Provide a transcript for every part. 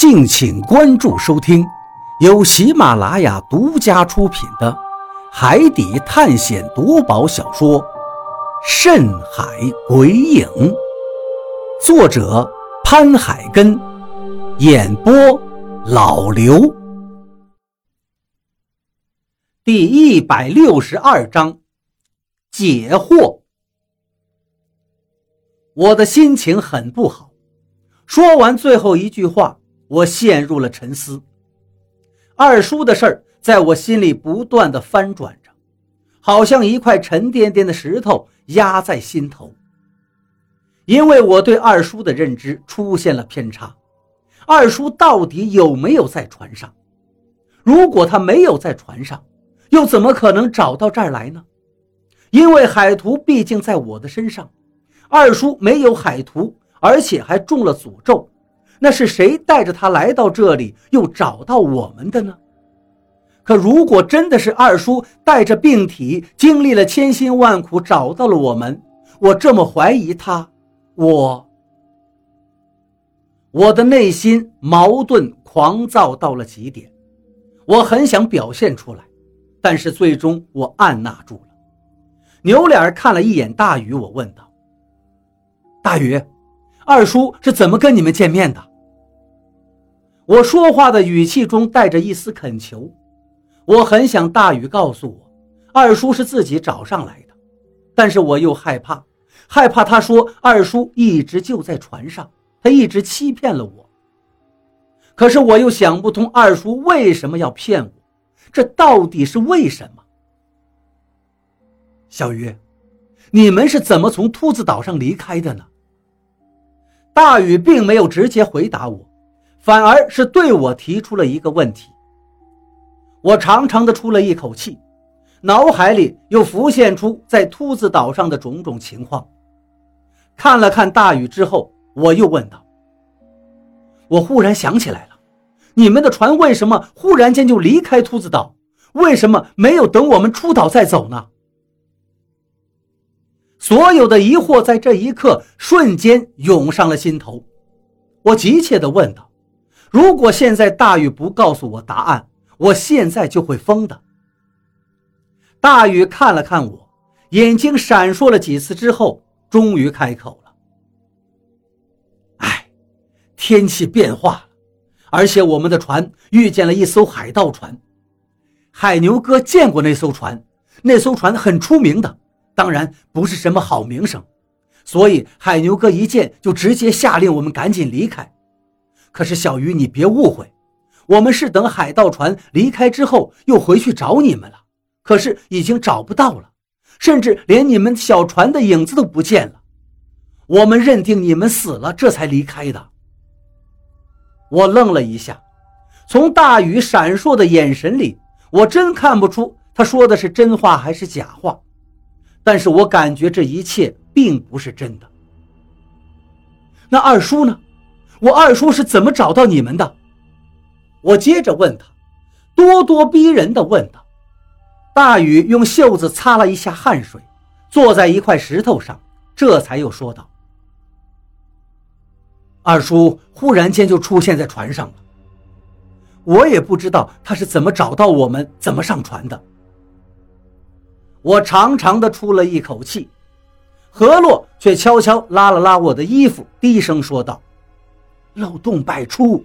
敬请关注收听，由喜马拉雅独家出品的《海底探险夺宝小说》《深海鬼影》，作者潘海根，演播老刘。第一百六十二章，解惑。我的心情很不好，说完最后一句话。我陷入了沉思，二叔的事儿在我心里不断的翻转着，好像一块沉甸甸的石头压在心头。因为我对二叔的认知出现了偏差，二叔到底有没有在船上？如果他没有在船上，又怎么可能找到这儿来呢？因为海图毕竟在我的身上，二叔没有海图，而且还中了诅咒。那是谁带着他来到这里，又找到我们的呢？可如果真的是二叔带着病体，经历了千辛万苦找到了我们，我这么怀疑他，我……我的内心矛盾狂躁到了极点，我很想表现出来，但是最终我按捺住了。扭脸看了一眼大宇，我问道：“大宇，二叔是怎么跟你们见面的？”我说话的语气中带着一丝恳求，我很想大禹告诉我，二叔是自己找上来的，但是我又害怕，害怕他说二叔一直就在船上，他一直欺骗了我。可是我又想不通二叔为什么要骗我，这到底是为什么？小鱼，你们是怎么从秃子岛上离开的呢？大禹并没有直接回答我。反而是对我提出了一个问题。我长长的出了一口气，脑海里又浮现出在秃子岛上的种种情况。看了看大雨之后，我又问道：“我忽然想起来了，你们的船为什么忽然间就离开秃子岛？为什么没有等我们出岛再走呢？”所有的疑惑在这一刻瞬间涌上了心头。我急切地问道。如果现在大禹不告诉我答案，我现在就会疯的。大禹看了看我，眼睛闪烁了几次之后，终于开口了：“哎，天气变化了，而且我们的船遇见了一艘海盗船。海牛哥见过那艘船，那艘船很出名的，当然不是什么好名声，所以海牛哥一见就直接下令我们赶紧离开。”可是小鱼，你别误会，我们是等海盗船离开之后又回去找你们了。可是已经找不到了，甚至连你们小船的影子都不见了。我们认定你们死了，这才离开的。我愣了一下，从大禹闪烁的眼神里，我真看不出他说的是真话还是假话。但是我感觉这一切并不是真的。那二叔呢？我二叔是怎么找到你们的？我接着问他，咄咄逼人的问道。大禹用袖子擦了一下汗水，坐在一块石头上，这才又说道：“二叔忽然间就出现在船上了，我也不知道他是怎么找到我们，怎么上船的。”我长长的出了一口气，何洛却悄悄拉了拉我的衣服，低声说道。漏洞百出，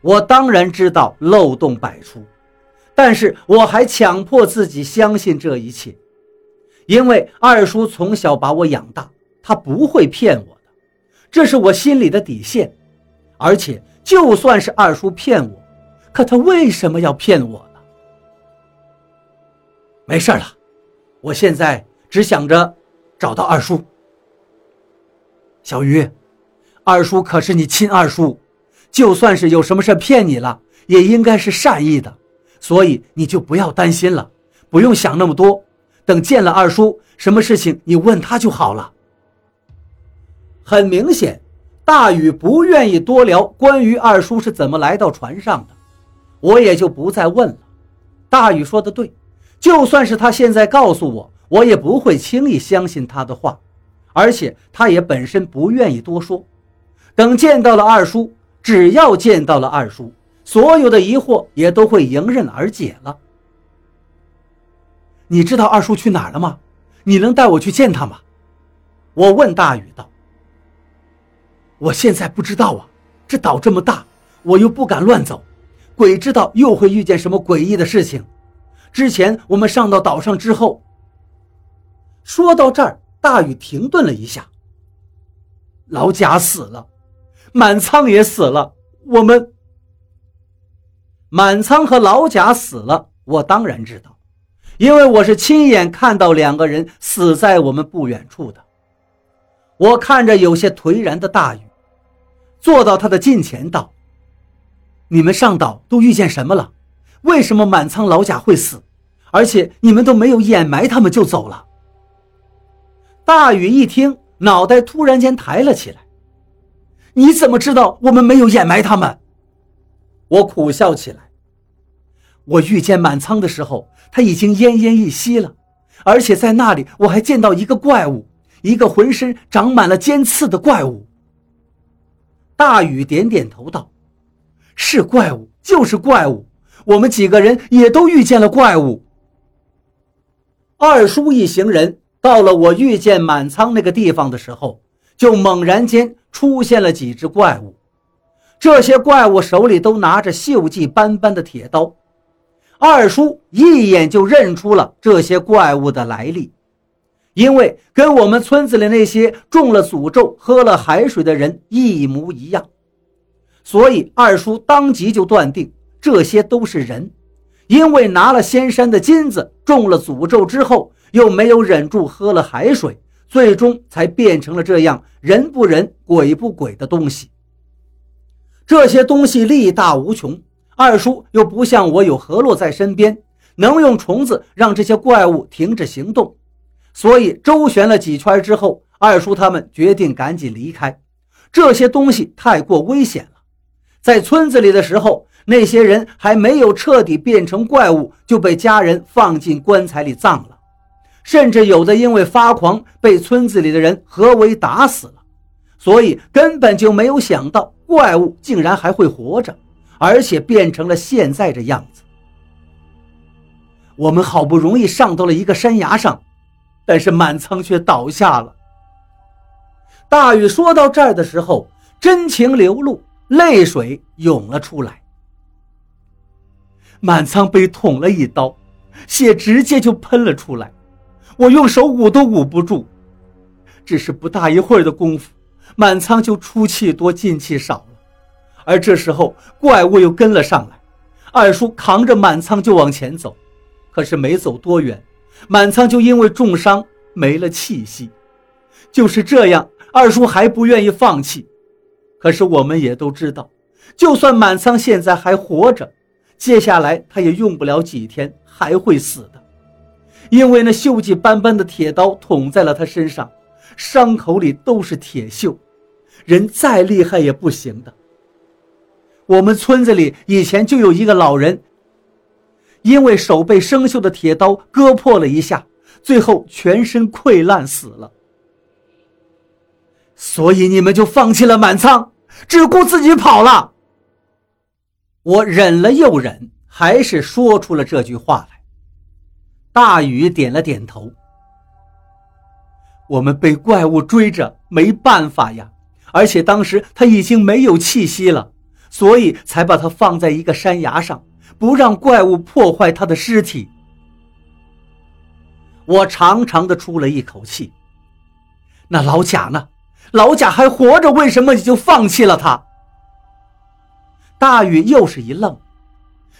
我当然知道漏洞百出，但是我还强迫自己相信这一切，因为二叔从小把我养大，他不会骗我的，这是我心里的底线。而且就算是二叔骗我，可他为什么要骗我呢？没事了，我现在只想着找到二叔，小鱼。二叔可是你亲二叔，就算是有什么事骗你了，也应该是善意的，所以你就不要担心了，不用想那么多。等见了二叔，什么事情你问他就好了。很明显，大禹不愿意多聊关于二叔是怎么来到船上的，我也就不再问了。大禹说的对，就算是他现在告诉我，我也不会轻易相信他的话，而且他也本身不愿意多说。等见到了二叔，只要见到了二叔，所有的疑惑也都会迎刃而解了。你知道二叔去哪儿了吗？你能带我去见他吗？我问大禹道。我现在不知道啊，这岛这么大，我又不敢乱走，鬼知道又会遇见什么诡异的事情。之前我们上到岛上之后，说到这儿，大禹停顿了一下。老贾死了，满仓也死了，我们满仓和老贾死了，我当然知道，因为我是亲眼看到两个人死在我们不远处的。我看着有些颓然的大禹，坐到他的近前道：“你们上岛都遇见什么了？为什么满仓老贾会死？而且你们都没有掩埋他们就走了？”大雨一听，脑袋突然间抬了起来：“你怎么知道我们没有掩埋他们？”我苦笑起来：“我遇见满仓的时候，他已经奄奄一息了，而且在那里我还见到一个怪物。”一个浑身长满了尖刺的怪物。大禹点点头道：“是怪物，就是怪物。我们几个人也都遇见了怪物。”二叔一行人到了我遇见满仓那个地方的时候，就猛然间出现了几只怪物。这些怪物手里都拿着锈迹斑斑的铁刀。二叔一眼就认出了这些怪物的来历。因为跟我们村子里那些中了诅咒、喝了海水的人一模一样，所以二叔当即就断定这些都是人。因为拿了仙山的金子，中了诅咒之后，又没有忍住喝了海水，最终才变成了这样人不人、鬼不鬼的东西。这些东西力大无穷，二叔又不像我有河洛在身边，能用虫子让这些怪物停止行动。所以周旋了几圈之后，二叔他们决定赶紧离开。这些东西太过危险了。在村子里的时候，那些人还没有彻底变成怪物，就被家人放进棺材里葬了。甚至有的因为发狂，被村子里的人合围打死了。所以根本就没有想到怪物竟然还会活着，而且变成了现在这样子。我们好不容易上到了一个山崖上。但是满仓却倒下了。大禹说到这儿的时候，真情流露，泪水涌了出来。满仓被捅了一刀，血直接就喷了出来，我用手捂都捂不住。只是不大一会儿的功夫，满仓就出气多进气少了。而这时候怪物又跟了上来，二叔扛着满仓就往前走，可是没走多远。满仓就因为重伤没了气息，就是这样，二叔还不愿意放弃。可是我们也都知道，就算满仓现在还活着，接下来他也用不了几天还会死的，因为那锈迹斑斑的铁刀捅在了他身上，伤口里都是铁锈，人再厉害也不行的。我们村子里以前就有一个老人。因为手被生锈的铁刀割破了一下，最后全身溃烂死了。所以你们就放弃了满仓，只顾自己跑了。我忍了又忍，还是说出了这句话来。大禹点了点头。我们被怪物追着，没办法呀，而且当时他已经没有气息了，所以才把他放在一个山崖上。不让怪物破坏他的尸体。我长长的出了一口气。那老贾呢？老贾还活着，为什么你就放弃了他？大禹又是一愣。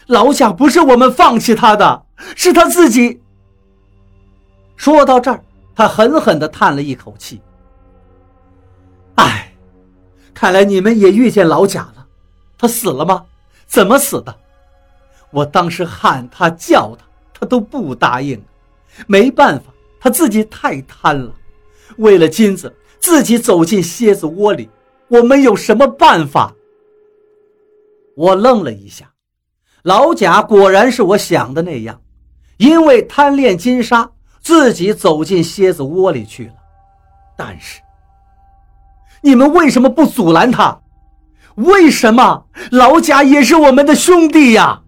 老贾不是我们放弃他的，是他自己。说到这儿，他狠狠的叹了一口气。唉，看来你们也遇见老贾了。他死了吗？怎么死的？我当时喊他叫他，他都不答应。没办法，他自己太贪了，为了金子自己走进蝎子窝里。我们有什么办法？我愣了一下，老贾果然是我想的那样，因为贪恋金沙，自己走进蝎子窝里去了。但是，你们为什么不阻拦他？为什么老贾也是我们的兄弟呀？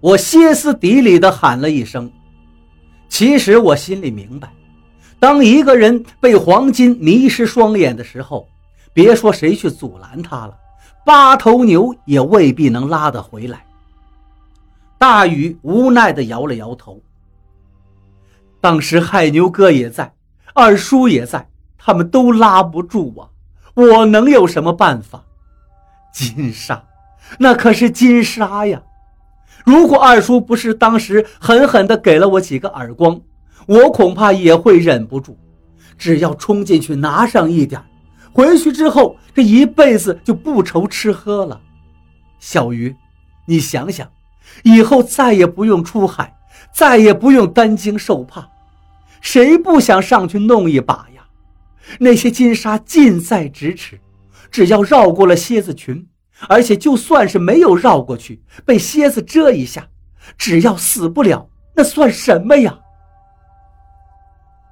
我歇斯底里地喊了一声。其实我心里明白，当一个人被黄金迷失双眼的时候，别说谁去阻拦他了，八头牛也未必能拉得回来。大禹无奈地摇了摇头。当时海牛哥也在，二叔也在，他们都拉不住啊！我能有什么办法？金沙，那可是金沙呀！如果二叔不是当时狠狠地给了我几个耳光，我恐怕也会忍不住，只要冲进去拿上一点，回去之后这一辈子就不愁吃喝了。小鱼，你想想，以后再也不用出海，再也不用担惊受怕，谁不想上去弄一把呀？那些金沙近在咫尺，只要绕过了蝎子群。而且就算是没有绕过去，被蝎子蛰一下，只要死不了，那算什么呀？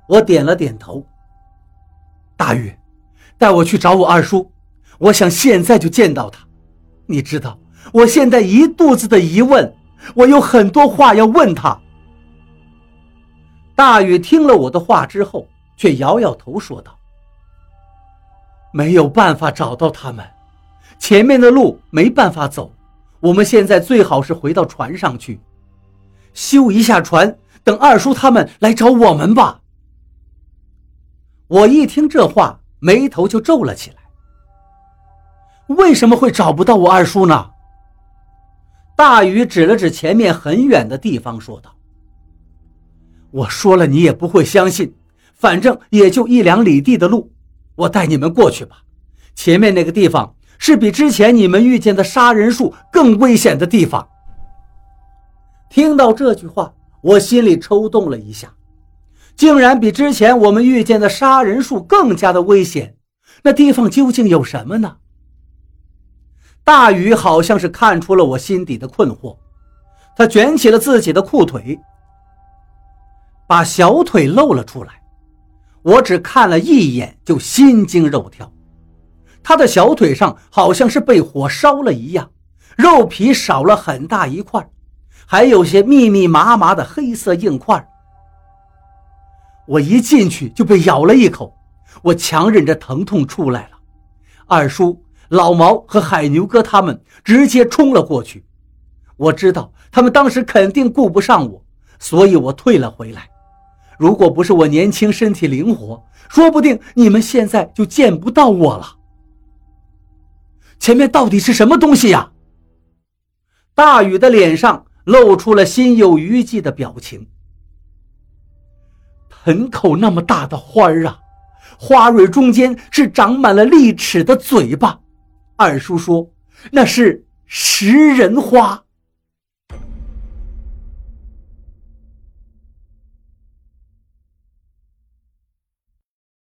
我点了点头。大禹，带我去找我二叔，我想现在就见到他。你知道，我现在一肚子的疑问，我有很多话要问他。大禹听了我的话之后，却摇摇头说道：“没有办法找到他们。”前面的路没办法走，我们现在最好是回到船上去，修一下船，等二叔他们来找我们吧。我一听这话，眉头就皱了起来。为什么会找不到我二叔呢？大禹指了指前面很远的地方，说道：“我说了你也不会相信，反正也就一两里地的路，我带你们过去吧。前面那个地方。”是比之前你们遇见的杀人树更危险的地方。听到这句话，我心里抽动了一下，竟然比之前我们遇见的杀人树更加的危险。那地方究竟有什么呢？大禹好像是看出了我心底的困惑，他卷起了自己的裤腿，把小腿露了出来。我只看了一眼，就心惊肉跳。他的小腿上好像是被火烧了一样，肉皮少了很大一块，还有些密密麻麻的黑色硬块。我一进去就被咬了一口，我强忍着疼痛出来了。二叔、老毛和海牛哥他们直接冲了过去。我知道他们当时肯定顾不上我，所以我退了回来。如果不是我年轻、身体灵活，说不定你们现在就见不到我了。前面到底是什么东西呀？大禹的脸上露出了心有余悸的表情。盆口那么大的花儿啊，花蕊中间是长满了利齿的嘴巴。二叔说那是食人花。